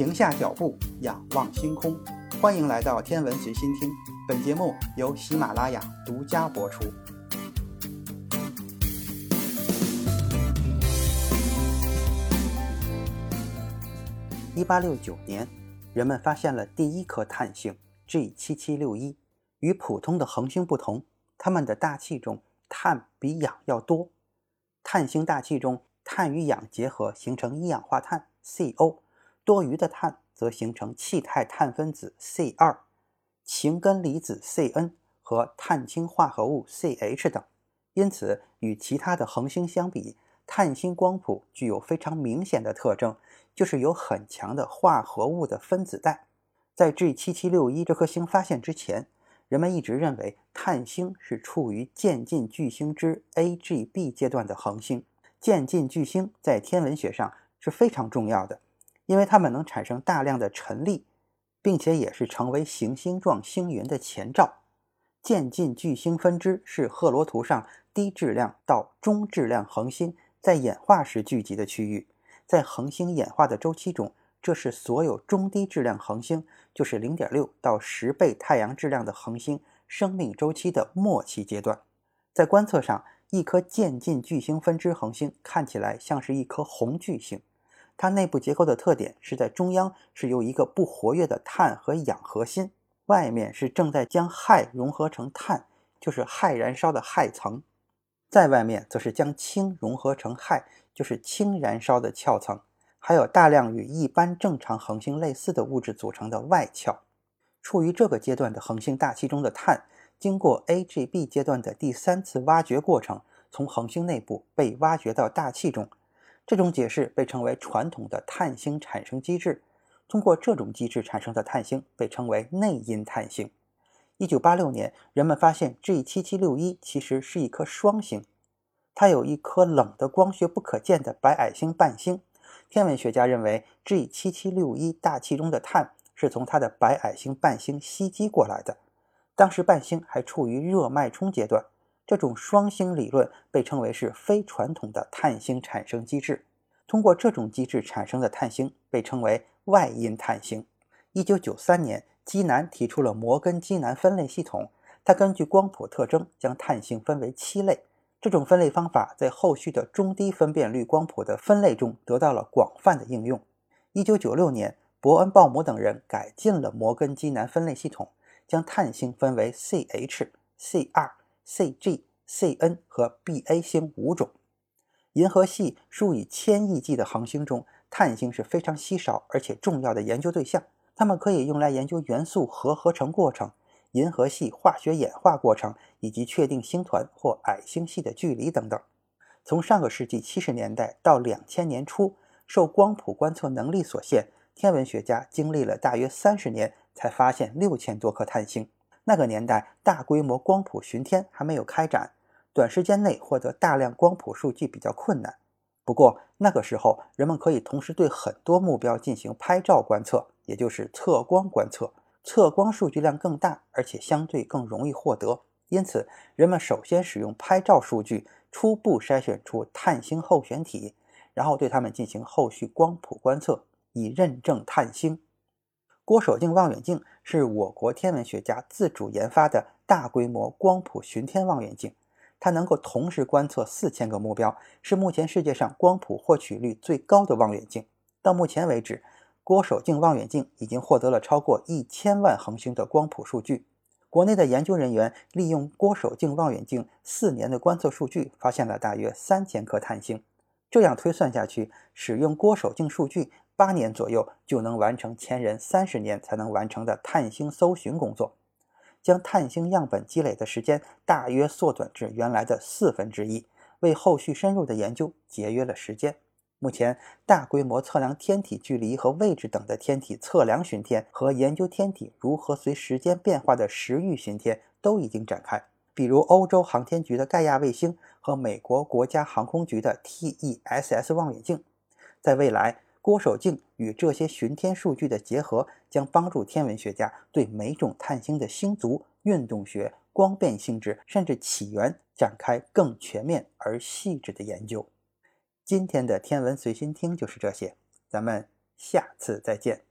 停下脚步，仰望星空。欢迎来到天文随心听，本节目由喜马拉雅独家播出。一八六九年，人们发现了第一颗碳星 G 七七六一。与普通的恒星不同，它们的大气中碳比氧要多。碳星大气中碳与氧结合形成一氧化碳 CO，多余的碳则形成气态碳分子 C2、氢根离子 Cn 和碳氢化合物 CH 等。因此，与其他的恒星相比，碳星光谱具有非常明显的特征，就是有很强的化合物的分子带。在 G7761 这颗星发现之前，人们一直认为碳星是处于渐进巨星之 AGB 阶段的恒星。渐进巨星在天文学上是非常重要的，因为它们能产生大量的尘粒，并且也是成为行星状星云的前兆。渐进巨星分支是赫罗图上低质量到中质量恒星在演化时聚集的区域。在恒星演化的周期中，这是所有中低质量恒星，就是零点六到十倍太阳质量的恒星生命周期的末期阶段。在观测上，一颗渐进巨星分支恒星看起来像是一颗红巨星。它内部结构的特点是在中央是由一个不活跃的碳和氧核心，外面是正在将氦融合成碳，就是氦燃烧的氦层；在外面则是将氢融合成氦，就是氢燃烧的壳层。还有大量与一般正常恒星类似的物质组成的外壳。处于这个阶段的恒星大气中的碳，经过 AGB 阶段的第三次挖掘过程，从恒星内部被挖掘到大气中。这种解释被称为传统的碳星产生机制。通过这种机制产生的碳星被称为内因碳星。1986年，人们发现 G7761 其实是一颗双星，它有一颗冷的光学不可见的白矮星伴星。天文学家认为，G7761 大气中的碳是从它的白矮星伴星吸积过来的。当时伴星还处于热脉冲阶段。这种双星理论被称为是非传统的碳星产生机制。通过这种机制产生的碳星被称为外因碳星。1993年，基南提出了摩根基南分类系统。他根据光谱特征将碳星分为七类。这种分类方法在后续的中低分辨率光谱的分类中得到了广泛的应用。1996年，伯恩鲍姆等人改进了摩根基南分类系统，将碳星分为 CH、C2、CG、Cn 和 Ba 星五种。银河系数以千亿计的恒星中，碳星是非常稀少而且重要的研究对象。它们可以用来研究元素核合成过程。银河系化学演化过程，以及确定星团或矮星系的距离等等。从上个世纪七十年代到两千年初，受光谱观测能力所限，天文学家经历了大约三十年才发现六千多颗碳星。那个年代，大规模光谱巡天还没有开展，短时间内获得大量光谱数据比较困难。不过那个时候，人们可以同时对很多目标进行拍照观测，也就是测光观测。测光数据量更大，而且相对更容易获得，因此人们首先使用拍照数据初步筛选出碳星候选体，然后对它们进行后续光谱观测，以认证碳星。郭守敬望远镜是我国天文学家自主研发的大规模光谱巡天望远镜，它能够同时观测四千个目标，是目前世界上光谱获取率最高的望远镜。到目前为止。郭守敬望远镜已经获得了超过一千万恒星的光谱数据。国内的研究人员利用郭守敬望远镜四年的观测数据，发现了大约三千颗碳星。这样推算下去，使用郭守敬数据八年左右就能完成前人三十年才能完成的碳星搜寻工作，将碳星样本积累的时间大约缩短至原来的四分之一，为后续深入的研究节约了时间。目前，大规模测量天体距离和位置等的天体测量巡天和研究天体如何随时间变化的时域巡天都已经展开。比如，欧洲航天局的盖亚卫星和美国国家航空局的 TESS 望远镜。在未来，郭守敬与这些巡天数据的结合，将帮助天文学家对每种碳星的星族、运动学、光变性质甚至起源展开更全面而细致的研究。今天的天文随心听就是这些，咱们下次再见。